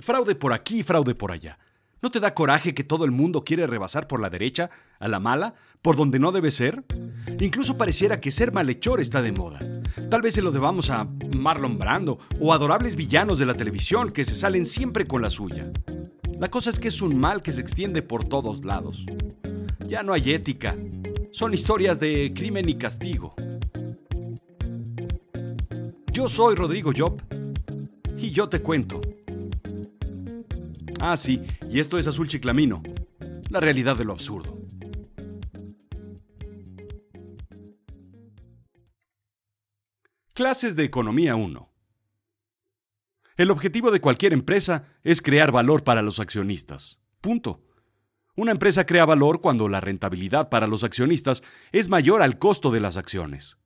Fraude por aquí, fraude por allá. ¿No te da coraje que todo el mundo quiere rebasar por la derecha, a la mala, por donde no debe ser? Incluso pareciera que ser malhechor está de moda. Tal vez se lo debamos a Marlon Brando o adorables villanos de la televisión que se salen siempre con la suya. La cosa es que es un mal que se extiende por todos lados. Ya no hay ética. Son historias de crimen y castigo. Yo soy Rodrigo Job y yo te cuento. Ah, sí, y esto es Azul Chiclamino, la realidad de lo absurdo. Clases de Economía 1. El objetivo de cualquier empresa es crear valor para los accionistas. Punto. Una empresa crea valor cuando la rentabilidad para los accionistas es mayor al costo de las acciones.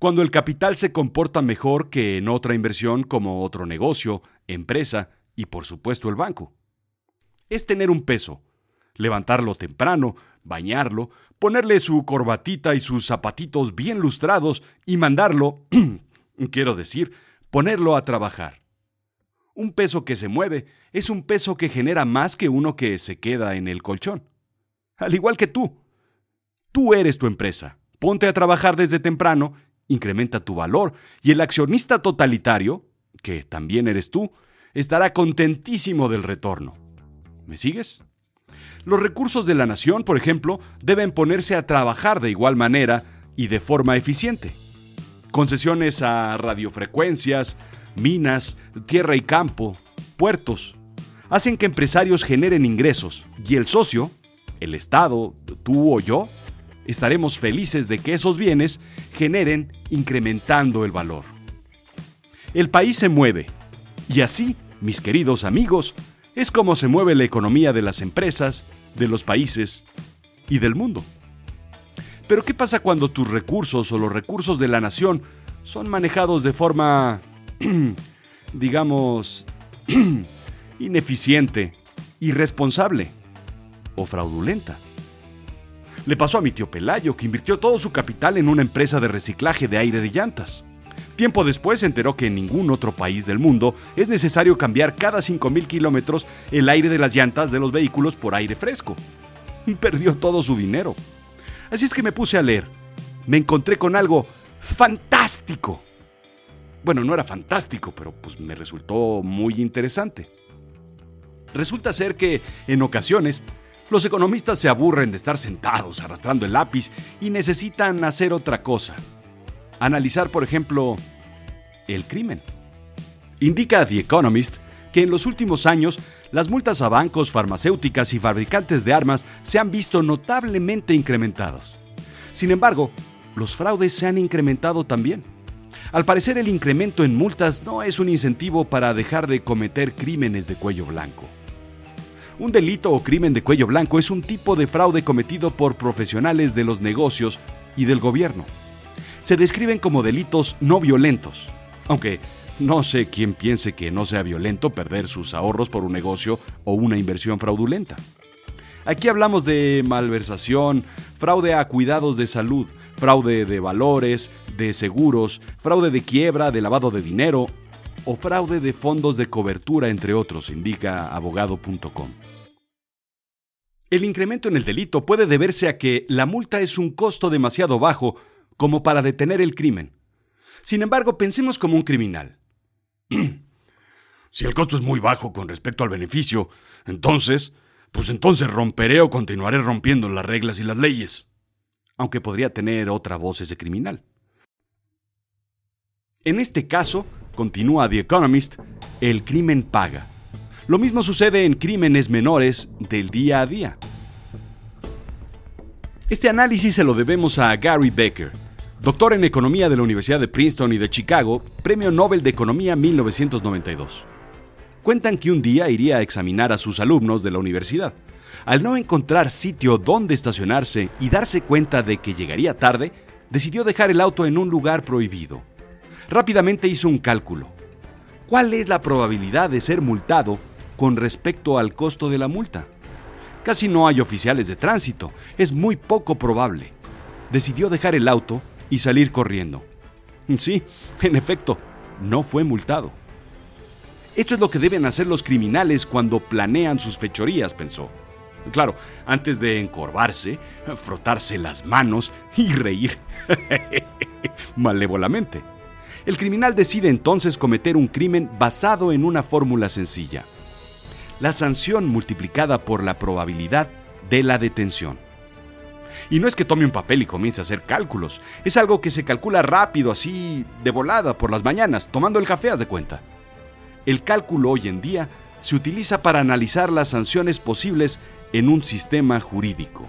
Cuando el capital se comporta mejor que en otra inversión como otro negocio, empresa y por supuesto el banco. Es tener un peso, levantarlo temprano, bañarlo, ponerle su corbatita y sus zapatitos bien lustrados y mandarlo Quiero decir, ponerlo a trabajar. Un peso que se mueve es un peso que genera más que uno que se queda en el colchón. Al igual que tú. Tú eres tu empresa. Ponte a trabajar desde temprano, incrementa tu valor y el accionista totalitario, que también eres tú, estará contentísimo del retorno. ¿Me sigues? Los recursos de la nación, por ejemplo, deben ponerse a trabajar de igual manera y de forma eficiente concesiones a radiofrecuencias, minas, tierra y campo, puertos, hacen que empresarios generen ingresos y el socio, el Estado, tú o yo, estaremos felices de que esos bienes generen incrementando el valor. El país se mueve y así, mis queridos amigos, es como se mueve la economía de las empresas, de los países y del mundo. Pero ¿qué pasa cuando tus recursos o los recursos de la nación son manejados de forma, digamos, ineficiente, irresponsable o fraudulenta? Le pasó a mi tío Pelayo, que invirtió todo su capital en una empresa de reciclaje de aire de llantas. Tiempo después se enteró que en ningún otro país del mundo es necesario cambiar cada 5.000 kilómetros el aire de las llantas de los vehículos por aire fresco. Perdió todo su dinero. Así es que me puse a leer. Me encontré con algo fantástico. Bueno, no era fantástico, pero pues me resultó muy interesante. Resulta ser que, en ocasiones, los economistas se aburren de estar sentados arrastrando el lápiz y necesitan hacer otra cosa. Analizar, por ejemplo, el crimen. Indica The Economist que en los últimos años las multas a bancos, farmacéuticas y fabricantes de armas se han visto notablemente incrementadas. Sin embargo, los fraudes se han incrementado también. Al parecer el incremento en multas no es un incentivo para dejar de cometer crímenes de cuello blanco. Un delito o crimen de cuello blanco es un tipo de fraude cometido por profesionales de los negocios y del gobierno. Se describen como delitos no violentos, aunque no sé quién piense que no sea violento perder sus ahorros por un negocio o una inversión fraudulenta. Aquí hablamos de malversación, fraude a cuidados de salud, fraude de valores, de seguros, fraude de quiebra, de lavado de dinero o fraude de fondos de cobertura, entre otros, indica abogado.com. El incremento en el delito puede deberse a que la multa es un costo demasiado bajo como para detener el crimen. Sin embargo, pensemos como un criminal. si el costo es muy bajo con respecto al beneficio, entonces, pues entonces romperé o continuaré rompiendo las reglas y las leyes. Aunque podría tener otra voz ese criminal. En este caso, continúa The Economist, el crimen paga. Lo mismo sucede en crímenes menores del día a día. Este análisis se lo debemos a Gary Becker, Doctor en Economía de la Universidad de Princeton y de Chicago, Premio Nobel de Economía 1992. Cuentan que un día iría a examinar a sus alumnos de la universidad. Al no encontrar sitio donde estacionarse y darse cuenta de que llegaría tarde, decidió dejar el auto en un lugar prohibido. Rápidamente hizo un cálculo. ¿Cuál es la probabilidad de ser multado con respecto al costo de la multa? Casi no hay oficiales de tránsito, es muy poco probable. Decidió dejar el auto y salir corriendo. Sí, en efecto, no fue multado. Esto es lo que deben hacer los criminales cuando planean sus fechorías, pensó. Claro, antes de encorvarse, frotarse las manos y reír malévolamente. El criminal decide entonces cometer un crimen basado en una fórmula sencilla. La sanción multiplicada por la probabilidad de la detención. Y no es que tome un papel y comience a hacer cálculos, es algo que se calcula rápido, así, de volada, por las mañanas, tomando el café, haz de cuenta. El cálculo hoy en día se utiliza para analizar las sanciones posibles en un sistema jurídico.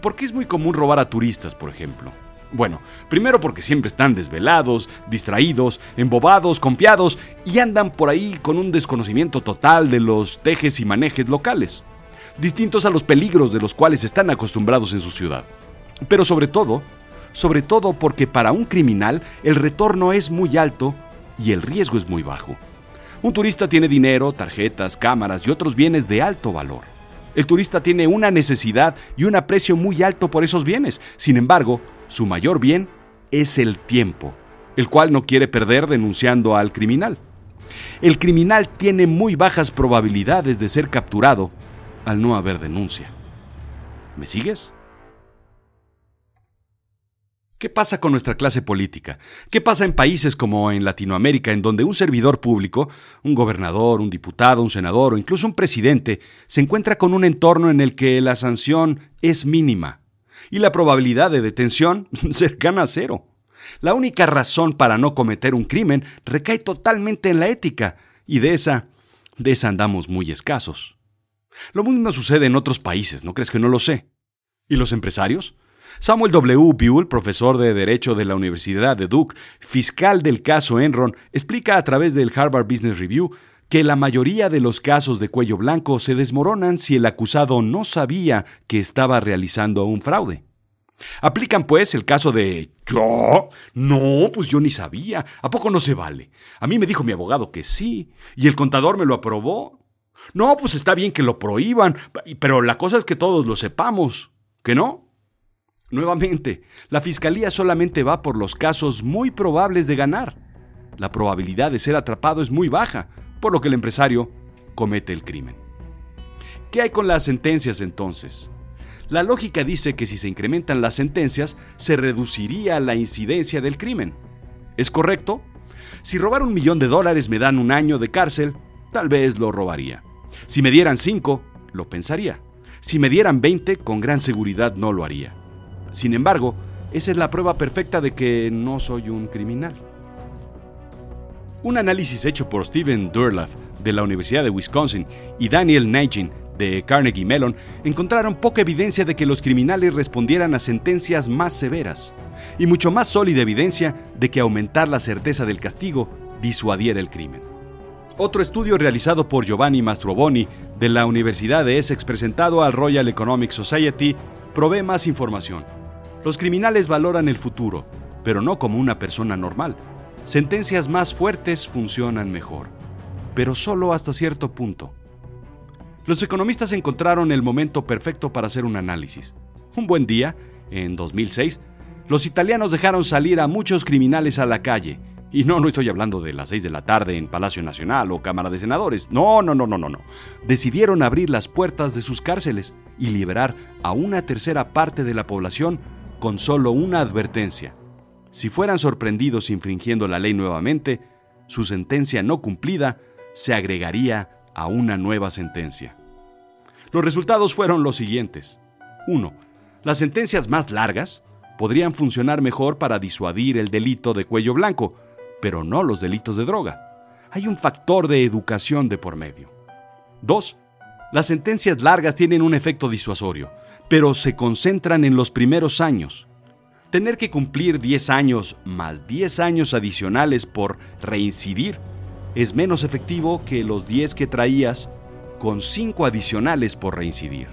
¿Por qué es muy común robar a turistas, por ejemplo? Bueno, primero porque siempre están desvelados, distraídos, embobados, confiados y andan por ahí con un desconocimiento total de los tejes y manejes locales, distintos a los peligros de los cuales están acostumbrados en su ciudad. Pero sobre todo, sobre todo porque para un criminal el retorno es muy alto y el riesgo es muy bajo. Un turista tiene dinero, tarjetas, cámaras y otros bienes de alto valor. El turista tiene una necesidad y un aprecio muy alto por esos bienes. Sin embargo, su mayor bien es el tiempo, el cual no quiere perder denunciando al criminal. El criminal tiene muy bajas probabilidades de ser capturado al no haber denuncia. ¿Me sigues? ¿Qué pasa con nuestra clase política? ¿Qué pasa en países como en Latinoamérica, en donde un servidor público, un gobernador, un diputado, un senador o incluso un presidente, se encuentra con un entorno en el que la sanción es mínima y la probabilidad de detención cercana a cero? La única razón para no cometer un crimen recae totalmente en la ética, y de esa, de esa andamos muy escasos. Lo mismo sucede en otros países, ¿no crees que no lo sé? ¿Y los empresarios? Samuel W. Buell, profesor de Derecho de la Universidad de Duke, fiscal del caso Enron, explica a través del Harvard Business Review que la mayoría de los casos de cuello blanco se desmoronan si el acusado no sabía que estaba realizando un fraude. Aplican pues el caso de ¿Yo? No, pues yo ni sabía. ¿A poco no se vale? A mí me dijo mi abogado que sí, y el contador me lo aprobó. No, pues está bien que lo prohíban, pero la cosa es que todos lo sepamos. ¿Que no? Nuevamente, la fiscalía solamente va por los casos muy probables de ganar. La probabilidad de ser atrapado es muy baja, por lo que el empresario comete el crimen. ¿Qué hay con las sentencias entonces? La lógica dice que si se incrementan las sentencias, se reduciría la incidencia del crimen. ¿Es correcto? Si robar un millón de dólares me dan un año de cárcel, tal vez lo robaría. Si me dieran cinco, lo pensaría. Si me dieran 20, con gran seguridad no lo haría. Sin embargo, esa es la prueba perfecta de que no soy un criminal. Un análisis hecho por Steven Durlaff de la Universidad de Wisconsin y Daniel Nagin de Carnegie Mellon encontraron poca evidencia de que los criminales respondieran a sentencias más severas y mucho más sólida evidencia de que aumentar la certeza del castigo disuadiera el crimen. Otro estudio realizado por Giovanni Mastroboni de la Universidad de Essex presentado al Royal Economic Society provee más información. Los criminales valoran el futuro, pero no como una persona normal. Sentencias más fuertes funcionan mejor, pero solo hasta cierto punto. Los economistas encontraron el momento perfecto para hacer un análisis. Un buen día, en 2006, los italianos dejaron salir a muchos criminales a la calle. Y no, no estoy hablando de las 6 de la tarde en Palacio Nacional o Cámara de Senadores. No, no, no, no, no, no. Decidieron abrir las puertas de sus cárceles y liberar a una tercera parte de la población con solo una advertencia. Si fueran sorprendidos infringiendo la ley nuevamente, su sentencia no cumplida se agregaría a una nueva sentencia. Los resultados fueron los siguientes. 1. Las sentencias más largas podrían funcionar mejor para disuadir el delito de cuello blanco, pero no los delitos de droga. Hay un factor de educación de por medio. 2. Las sentencias largas tienen un efecto disuasorio, pero se concentran en los primeros años. Tener que cumplir 10 años más 10 años adicionales por reincidir es menos efectivo que los 10 que traías con 5 adicionales por reincidir.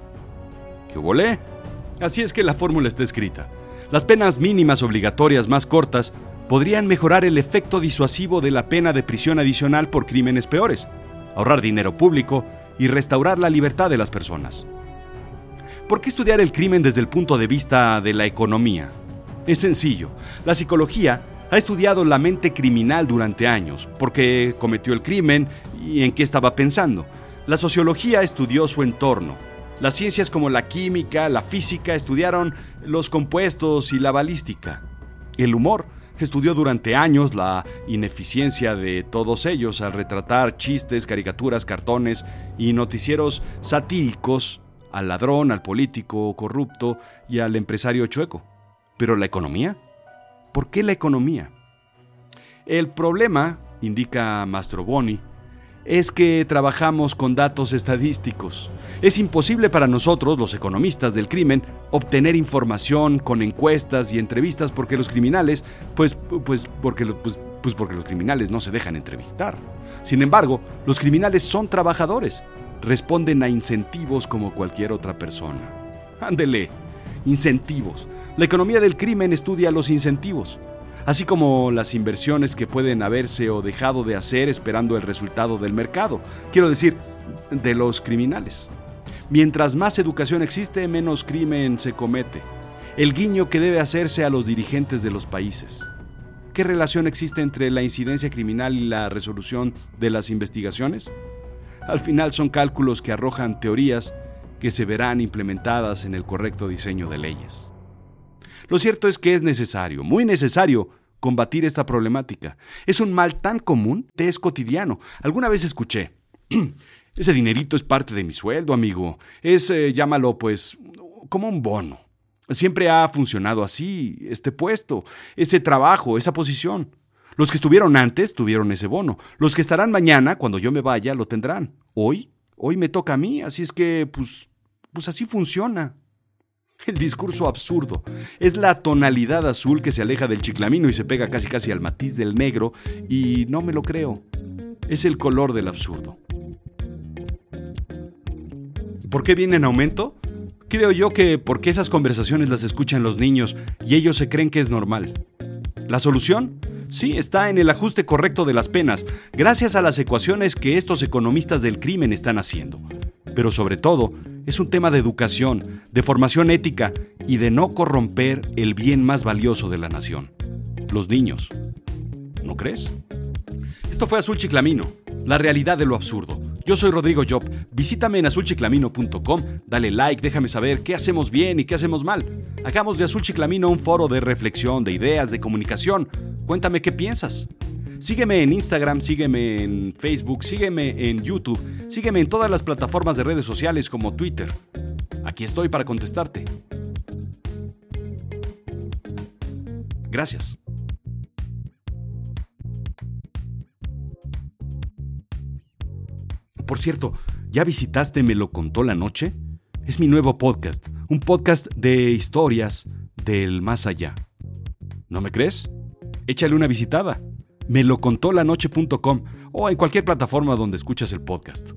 ¿Qué volé? Así es que la fórmula está escrita. Las penas mínimas obligatorias más cortas podrían mejorar el efecto disuasivo de la pena de prisión adicional por crímenes peores, ahorrar dinero público y restaurar la libertad de las personas. ¿Por qué estudiar el crimen desde el punto de vista de la economía? Es sencillo. La psicología Ha estudiado la mente criminal durante años, por qué cometió el crimen y en qué estaba pensando. La sociología estudió su entorno. Las ciencias como la química, la física estudiaron los compuestos y la balística. El humor estudió durante años la ineficiencia de todos ellos al retratar chistes, caricaturas, cartones y noticieros satíricos al ladrón, al político corrupto y al empresario chueco. Pero la economía, ¿por qué la economía? El problema, indica Mastroboni, es que trabajamos con datos estadísticos. Es imposible para nosotros, los economistas del crimen, obtener información con encuestas y entrevistas porque los criminales, pues, pues, porque, pues, pues porque los criminales no se dejan entrevistar. Sin embargo, los criminales son trabajadores, responden a incentivos como cualquier otra persona. Ándele, incentivos. La economía del crimen estudia los incentivos así como las inversiones que pueden haberse o dejado de hacer esperando el resultado del mercado, quiero decir, de los criminales. Mientras más educación existe, menos crimen se comete. El guiño que debe hacerse a los dirigentes de los países. ¿Qué relación existe entre la incidencia criminal y la resolución de las investigaciones? Al final son cálculos que arrojan teorías que se verán implementadas en el correcto diseño de leyes. Lo cierto es que es necesario, muy necesario, combatir esta problemática. Es un mal tan común, te es cotidiano. Alguna vez escuché, ese dinerito es parte de mi sueldo, amigo. Es, eh, llámalo, pues, como un bono. Siempre ha funcionado así, este puesto, ese trabajo, esa posición. Los que estuvieron antes tuvieron ese bono. Los que estarán mañana, cuando yo me vaya, lo tendrán. Hoy, hoy me toca a mí, así es que, pues, pues así funciona. El discurso absurdo es la tonalidad azul que se aleja del chiclamino y se pega casi casi al matiz del negro y no me lo creo. Es el color del absurdo. ¿Por qué viene en aumento? Creo yo que porque esas conversaciones las escuchan los niños y ellos se creen que es normal. ¿La solución? Sí, está en el ajuste correcto de las penas, gracias a las ecuaciones que estos economistas del crimen están haciendo. Pero sobre todo, es un tema de educación, de formación ética y de no corromper el bien más valioso de la nación, los niños. ¿No crees? Esto fue Azul Chiclamino, la realidad de lo absurdo. Yo soy Rodrigo Job. Visítame en azulchiclamino.com, dale like, déjame saber qué hacemos bien y qué hacemos mal. Hagamos de Azul Chiclamino un foro de reflexión, de ideas, de comunicación. Cuéntame qué piensas. Sígueme en Instagram, sígueme en Facebook, sígueme en YouTube, sígueme en todas las plataformas de redes sociales como Twitter. Aquí estoy para contestarte. Gracias. Por cierto, ¿ya visitaste Me lo contó la noche? Es mi nuevo podcast, un podcast de historias del más allá. ¿No me crees? Échale una visitada melocontolanoche.com o en cualquier plataforma donde escuchas el podcast.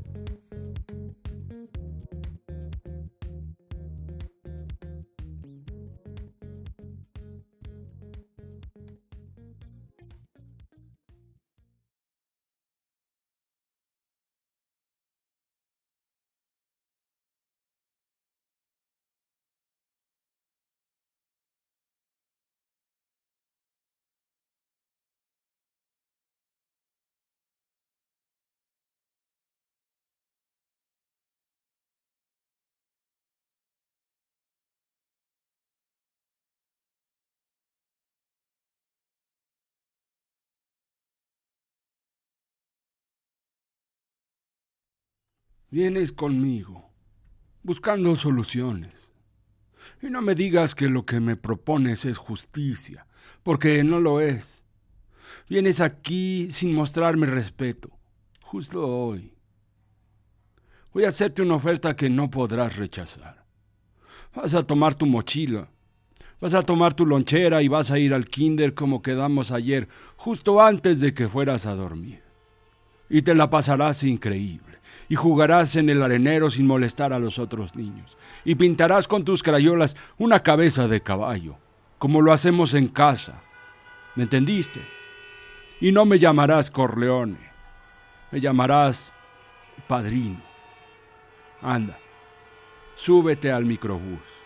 Vienes conmigo, buscando soluciones. Y no me digas que lo que me propones es justicia, porque no lo es. Vienes aquí sin mostrarme respeto, justo hoy. Voy a hacerte una oferta que no podrás rechazar. Vas a tomar tu mochila, vas a tomar tu lonchera y vas a ir al kinder como quedamos ayer, justo antes de que fueras a dormir. Y te la pasarás increíble y jugarás en el arenero sin molestar a los otros niños, y pintarás con tus crayolas una cabeza de caballo, como lo hacemos en casa. ¿Me entendiste? Y no me llamarás Corleone, me llamarás padrino. Anda, súbete al microbús.